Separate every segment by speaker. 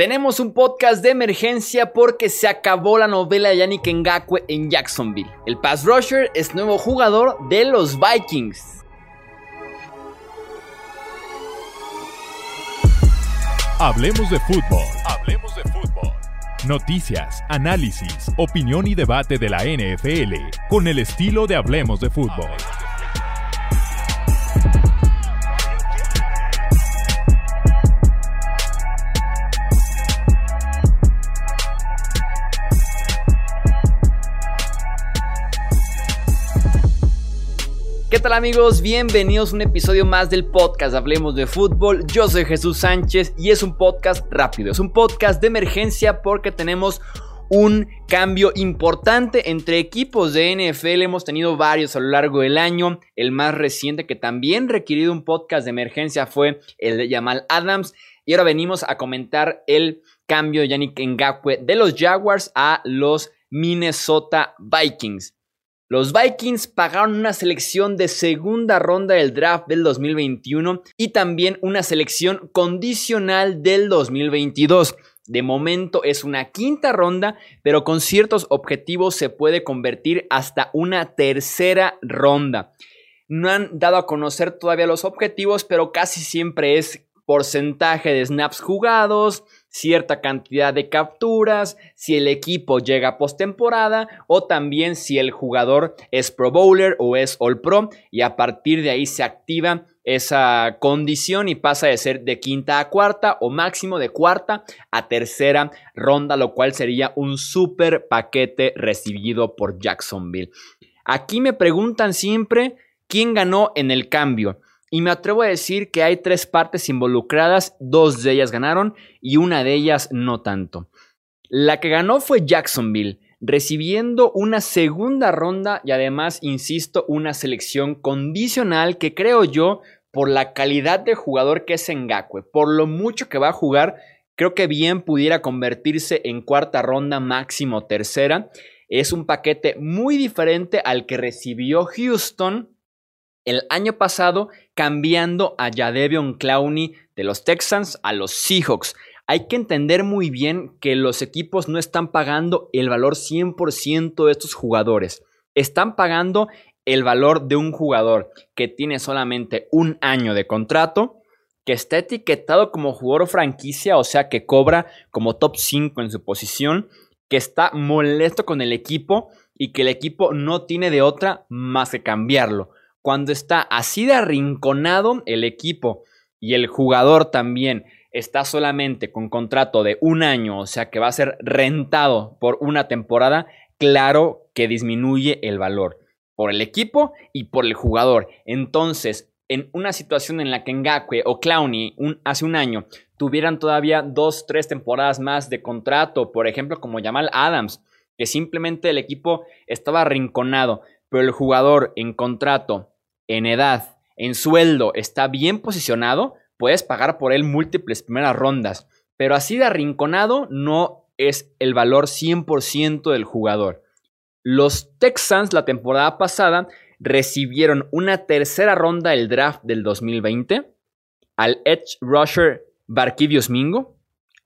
Speaker 1: Tenemos un podcast de emergencia porque se acabó la novela de Yannick Ngakwe en Jacksonville. El pass rusher es nuevo jugador de los Vikings.
Speaker 2: Hablemos de fútbol. Hablemos de fútbol. Noticias, análisis, opinión y debate de la NFL con el estilo de Hablemos de fútbol.
Speaker 1: ¿Qué tal amigos? Bienvenidos a un episodio más del podcast Hablemos de Fútbol. Yo soy Jesús Sánchez y es un podcast rápido, es un podcast de emergencia porque tenemos un cambio importante entre equipos de NFL. Hemos tenido varios a lo largo del año. El más reciente que también requirió un podcast de emergencia fue el de Jamal Adams. Y ahora venimos a comentar el cambio de Yannick Ngakwe de los Jaguars a los Minnesota Vikings. Los Vikings pagaron una selección de segunda ronda del draft del 2021 y también una selección condicional del 2022. De momento es una quinta ronda, pero con ciertos objetivos se puede convertir hasta una tercera ronda. No han dado a conocer todavía los objetivos, pero casi siempre es porcentaje de snaps jugados, cierta cantidad de capturas, si el equipo llega a postemporada o también si el jugador es Pro Bowler o es All Pro y a partir de ahí se activa esa condición y pasa de ser de quinta a cuarta o máximo de cuarta a tercera ronda, lo cual sería un super paquete recibido por Jacksonville. Aquí me preguntan siempre quién ganó en el cambio. Y me atrevo a decir que hay tres partes involucradas, dos de ellas ganaron y una de ellas no tanto. La que ganó fue Jacksonville, recibiendo una segunda ronda y además, insisto, una selección condicional que creo yo, por la calidad de jugador que es Ngakwe, por lo mucho que va a jugar, creo que bien pudiera convertirse en cuarta ronda, máximo tercera. Es un paquete muy diferente al que recibió Houston el año pasado cambiando a Jadevion Clowney de los Texans a los Seahawks. Hay que entender muy bien que los equipos no están pagando el valor 100% de estos jugadores. Están pagando el valor de un jugador que tiene solamente un año de contrato, que está etiquetado como jugador franquicia, o sea que cobra como top 5 en su posición, que está molesto con el equipo y que el equipo no tiene de otra más que cambiarlo cuando está así de arrinconado el equipo y el jugador también está solamente con contrato de un año, o sea que va a ser rentado por una temporada, claro que disminuye el valor por el equipo y por el jugador. Entonces, en una situación en la que Ngakwe o Clowney hace un año tuvieran todavía dos, tres temporadas más de contrato, por ejemplo, como Jamal Adams, que simplemente el equipo estaba arrinconado, pero el jugador en contrato en edad, en sueldo, está bien posicionado, puedes pagar por él múltiples primeras rondas. Pero así de arrinconado no es el valor 100% del jugador. Los Texans la temporada pasada recibieron una tercera ronda del draft del 2020 al edge rusher Barquidios Mingo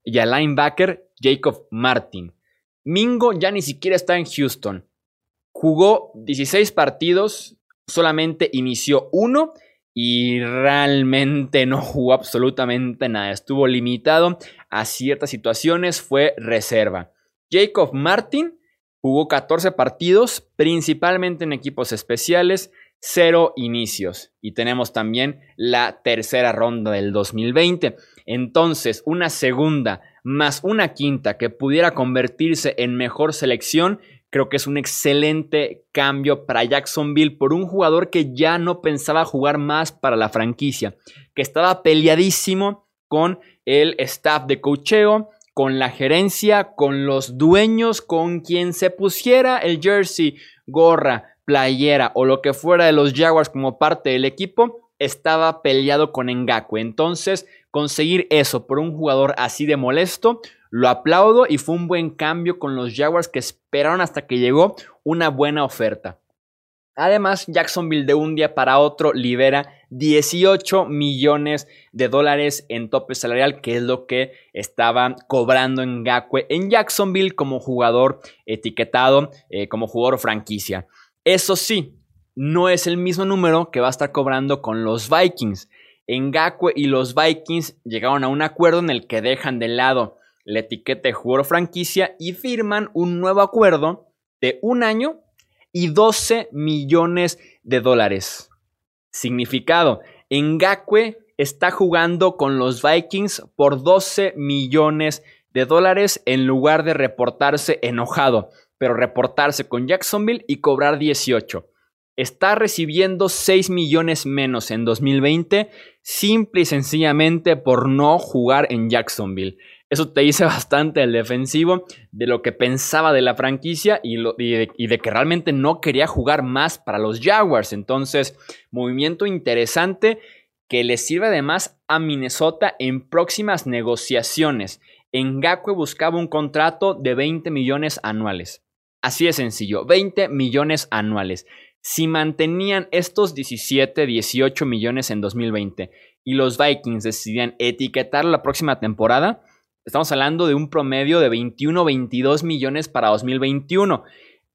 Speaker 1: y al linebacker Jacob Martin. Mingo ya ni siquiera está en Houston. Jugó 16 partidos solamente inició uno y realmente no jugó absolutamente nada. Estuvo limitado a ciertas situaciones, fue reserva. Jacob Martin jugó 14 partidos, principalmente en equipos especiales, cero inicios. Y tenemos también la tercera ronda del 2020. Entonces, una segunda más una quinta que pudiera convertirse en mejor selección Creo que es un excelente cambio para Jacksonville por un jugador que ya no pensaba jugar más para la franquicia, que estaba peleadísimo con el staff de cocheo, con la gerencia, con los dueños, con quien se pusiera el jersey, gorra, playera o lo que fuera de los Jaguars como parte del equipo, estaba peleado con Ngakwe. Entonces, conseguir eso por un jugador así de molesto lo aplaudo y fue un buen cambio con los Jaguars que esperaron hasta que llegó una buena oferta. Además, Jacksonville de un día para otro libera 18 millones de dólares en tope salarial, que es lo que estaba cobrando en Ngakwe en Jacksonville como jugador etiquetado, eh, como jugador franquicia. Eso sí, no es el mismo número que va a estar cobrando con los Vikings. Ngakwe y los Vikings llegaron a un acuerdo en el que dejan de lado la etiqueta de jugador franquicia y firman un nuevo acuerdo de un año y 12 millones de dólares. Significado, Ngakwe está jugando con los Vikings por 12 millones de dólares en lugar de reportarse enojado, pero reportarse con Jacksonville y cobrar 18 está recibiendo 6 millones menos en 2020 simple y sencillamente por no jugar en Jacksonville. Eso te dice bastante el defensivo de lo que pensaba de la franquicia y, de, y, de, que realmente no quería jugar más para los Jaguars. Entonces, movimiento interesante que le sirve además a Minnesota en próximas negociaciones. Ngakwe buscaba un contrato de 20 millones anuales. Así de sencillo, 20 millones anuales. Si mantenían estos 17, 18 millones en 2020 y los Vikings decidían etiquetar la próxima temporada, estamos hablando de un promedio de 21, 22 millones para 2021.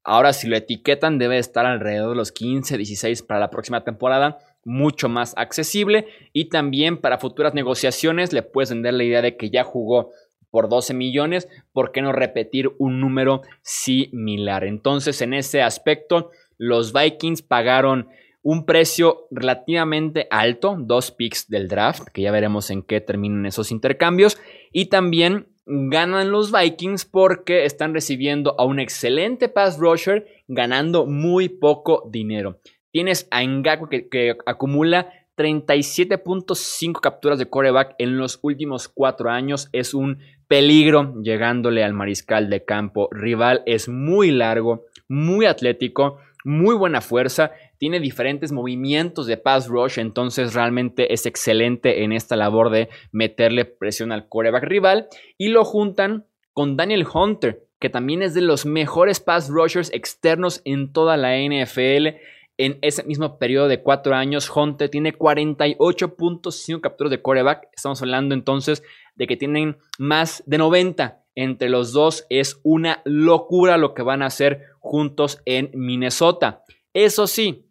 Speaker 1: Ahora, si lo etiquetan, debe estar alrededor de los 15, 16 para la próxima temporada, mucho más accesible. Y también para futuras negociaciones le puedes vender la idea de que ya jugó por 12 millones, ¿por qué no repetir un número similar? Entonces, en ese aspecto, los Vikings pagaron un precio relativamente alto, dos picks del draft, que ya veremos en qué terminan esos intercambios, y también ganan los Vikings porque están recibiendo a un excelente pass rusher ganando muy poco dinero. Tienes a Ngaku que, que acumula 37.5 capturas de coreback en los últimos cuatro años. Es un peligro llegándole al mariscal de campo rival. Es muy largo, muy atlético muy buena fuerza, tiene diferentes movimientos de pass rush, entonces realmente es excelente en esta labor de meterle presión al coreback rival y lo juntan con Daniel Hunter, que también es de los mejores pass rushers externos en toda la NFL. En ese mismo periodo de cuatro años, Hunter tiene 48.5 capturas de coreback. Estamos hablando entonces de que tienen más de 90 entre los dos. Es una locura lo que van a hacer juntos en Minnesota. Eso sí,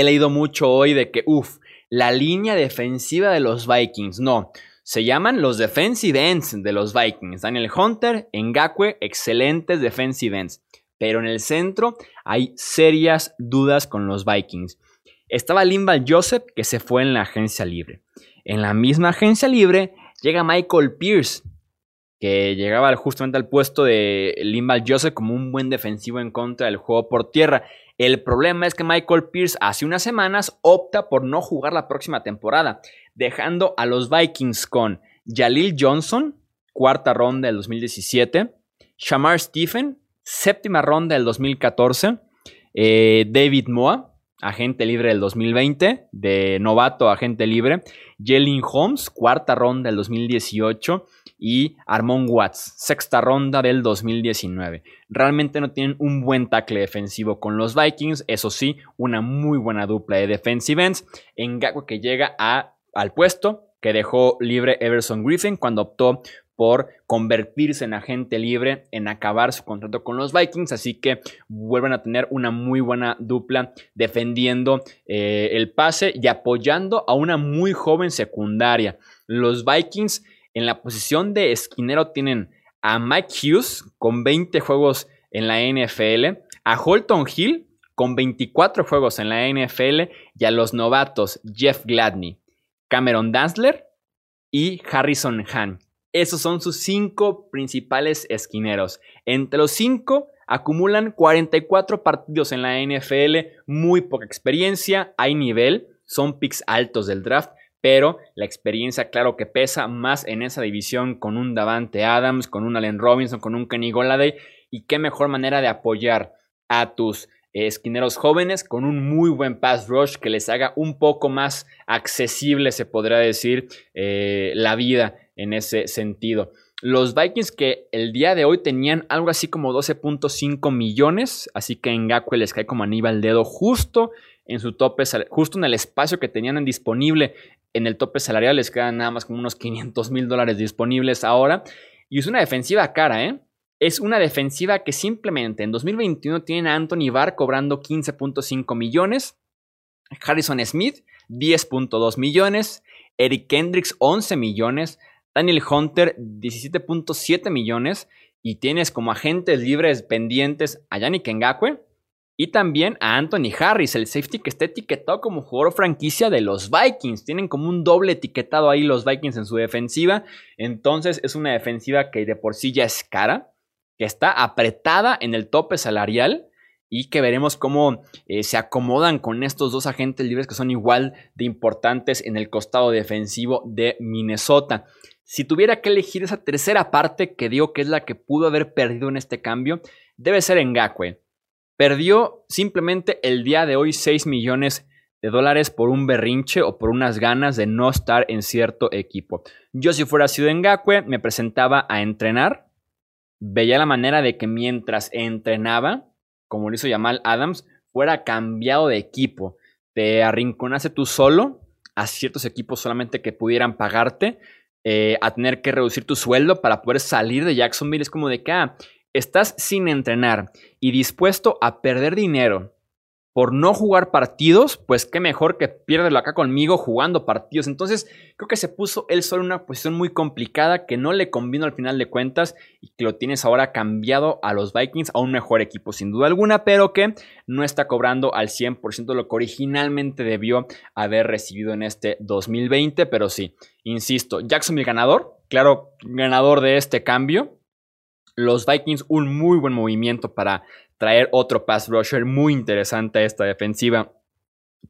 Speaker 1: he leído mucho hoy de que, uff, la línea defensiva de los Vikings, no. Se llaman los defensive ends de los Vikings. Daniel Hunter, Ngakwe, excelentes defensive ends. Pero en el centro hay serias dudas con los Vikings. Estaba Limbal Joseph que se fue en la agencia libre. En la misma agencia libre llega Michael Pierce, que llegaba justamente al puesto de Limbal Joseph como un buen defensivo en contra del juego por tierra. El problema es que Michael Pierce hace unas semanas opta por no jugar la próxima temporada, dejando a los Vikings con Jalil Johnson, cuarta ronda del 2017, Shamar Stephen, séptima ronda del 2014, eh, David Moa, agente libre del 2020, de novato agente libre, Jalen Holmes, cuarta ronda del 2018, y Armon Watts, sexta ronda del 2019. Realmente no tienen un buen tackle defensivo con los Vikings, eso sí, una muy buena dupla de defensive ends. Gago que llega a, al puesto que dejó libre Everson Griffin cuando optó por convertirse en agente libre, en acabar su contrato con los Vikings, así que vuelven a tener una muy buena dupla defendiendo eh, el pase y apoyando a una muy joven secundaria. Los Vikings en la posición de esquinero tienen a Mike Hughes con 20 juegos en la NFL, a Holton Hill con 24 juegos en la NFL y a los novatos Jeff Gladney, Cameron Dansler y Harrison Hahn. Esos son sus cinco principales esquineros. Entre los cinco acumulan 44 partidos en la NFL, muy poca experiencia, hay nivel, son picks altos del draft, pero la experiencia, claro que pesa más en esa división con un Davante Adams, con un Allen Robinson, con un Kenny Goladay, y qué mejor manera de apoyar a tus esquineros jóvenes con un muy buen pass rush que les haga un poco más accesible, se podrá decir, eh, la vida en ese sentido. Los Vikings que el día de hoy tenían algo así como 12.5 millones, así que en Ngakwe les cae como anillo al dedo justo en su tope, justo en el espacio que tenían disponible en el tope salarial, les quedan nada más como unos 500 mil dólares disponibles ahora. Y es una defensiva cara, ¿eh? Es una defensiva que simplemente en 2021 tienen a Anthony Barr cobrando 15.5 millones, Harrison Smith 10.2 millones, Eric Kendricks 11 millones, Daniel Hunter 17.7 millones y tienes como agentes libres pendientes a Yannick Ngakwe y también a Anthony Harris, el safety que está etiquetado como jugador franquicia de los Vikings. Tienen como un doble etiquetado ahí los Vikings en su defensiva. Entonces es una defensiva que de por sí ya es cara, que está apretada en el tope salarial y que veremos cómo eh, se acomodan con estos dos agentes libres que son igual de importantes en el costado defensivo de Minnesota. Si tuviera que elegir esa tercera parte que digo que es la que pudo haber perdido en este cambio, debe ser Ngakwe. Perdió simplemente el día de hoy 6 millones de dólares por un berrinche o por unas ganas de no estar en cierto equipo. Yo si fuera sido Ngakwe me presentaba a entrenar, veía la manera de que mientras entrenaba, como lo hizo Yamal Adams, fuera cambiado de equipo. Te arrinconase tú solo a ciertos equipos solamente que pudieran pagarte eh, a tener que reducir tu sueldo para poder salir de Jacksonville. Es como de que ah, estás sin entrenar y dispuesto a perder dinero por no jugar partidos, pues qué mejor que piérdelo acá conmigo jugando partidos. Entonces, creo que se puso él solo en una posición muy complicada que no le convino al final de cuentas y que lo tienes ahora cambiado a los Vikings, a un mejor equipo sin duda alguna, pero que no está cobrando al 100% lo que originalmente debió haber recibido en este 2020, pero sí, insisto, Jacksonville ganador, claro, ganador de este cambio. Los Vikings un muy buen movimiento para traer otro pass rusher muy interesante a esta defensiva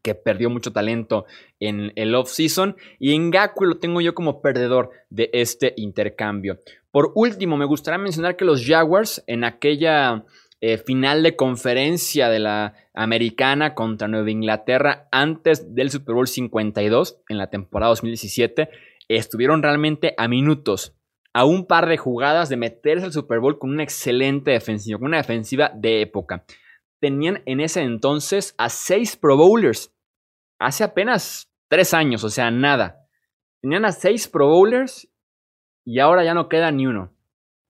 Speaker 1: que perdió mucho talento en el off-season. Y en Gaku lo tengo yo como perdedor de este intercambio. Por último, me gustaría mencionar que los Jaguars en aquella eh, final de conferencia de la americana contra Nueva Inglaterra antes del Super Bowl 52 en la temporada 2017 estuvieron realmente a minutos a un par de jugadas de meterse al Super Bowl con una excelente defensiva, con una defensiva de época. Tenían en ese entonces a seis Pro Bowlers. Hace apenas tres años, o sea, nada. Tenían a seis Pro Bowlers y ahora ya no queda ni uno.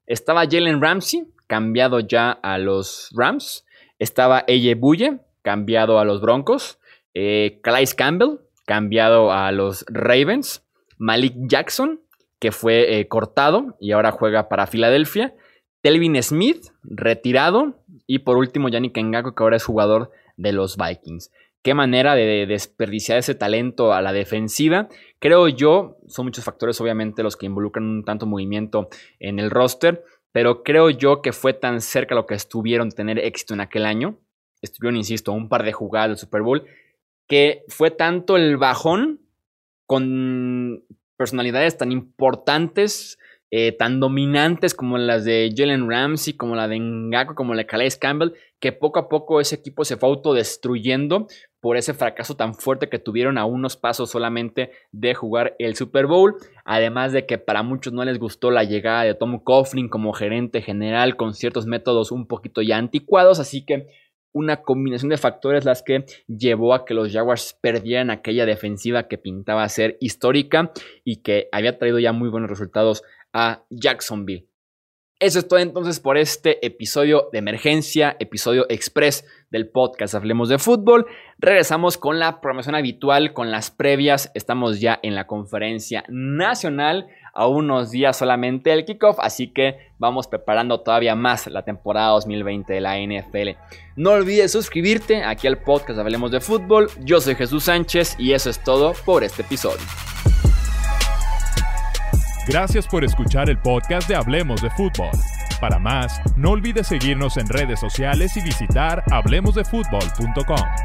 Speaker 1: Estaba Jalen Ramsey, cambiado ya a los Rams. Estaba Eye Buye, cambiado a los Broncos. Eh, Campbell, cambiado a los Ravens. Malik Jackson, que fue eh, cortado y ahora juega para Filadelfia. Telvin Smith, retirado. Y por último, Yannick Ngako, que ahora es jugador de los Vikings. Qué manera de desperdiciar ese talento a la defensiva. Creo yo, son muchos factores obviamente los que involucran un tanto movimiento en el roster, pero creo yo que fue tan cerca lo que estuvieron tener éxito en aquel año. Estuvieron, insisto, un par de jugadas del Super Bowl, que fue tanto el bajón con personalidades tan importantes, eh, tan dominantes como las de Jalen Ramsey, como la de Ngako, como la de Calais Campbell, que poco a poco ese equipo se fue autodestruyendo por ese fracaso tan fuerte que tuvieron a unos pasos solamente de jugar el Super Bowl. Además de que para muchos no les gustó la llegada de Tom Coughlin como gerente general con ciertos métodos un poquito ya anticuados, así que una combinación de factores las que llevó a que los Jaguars perdieran aquella defensiva que pintaba ser histórica y que había traído ya muy buenos resultados a Jacksonville. Eso es todo entonces por este episodio de emergencia, episodio express del podcast Hablemos de Fútbol. Regresamos con la programación habitual, con las previas. Estamos ya en la conferencia nacional a unos días solamente el kickoff, así que vamos preparando todavía más la temporada 2020 de la NFL. No olvides suscribirte aquí al podcast Hablemos de Fútbol. Yo soy Jesús Sánchez y eso es todo por este episodio.
Speaker 2: Gracias por escuchar el podcast de Hablemos de Fútbol. Para más, no olvides seguirnos en redes sociales y visitar hablemosdefutbol.com.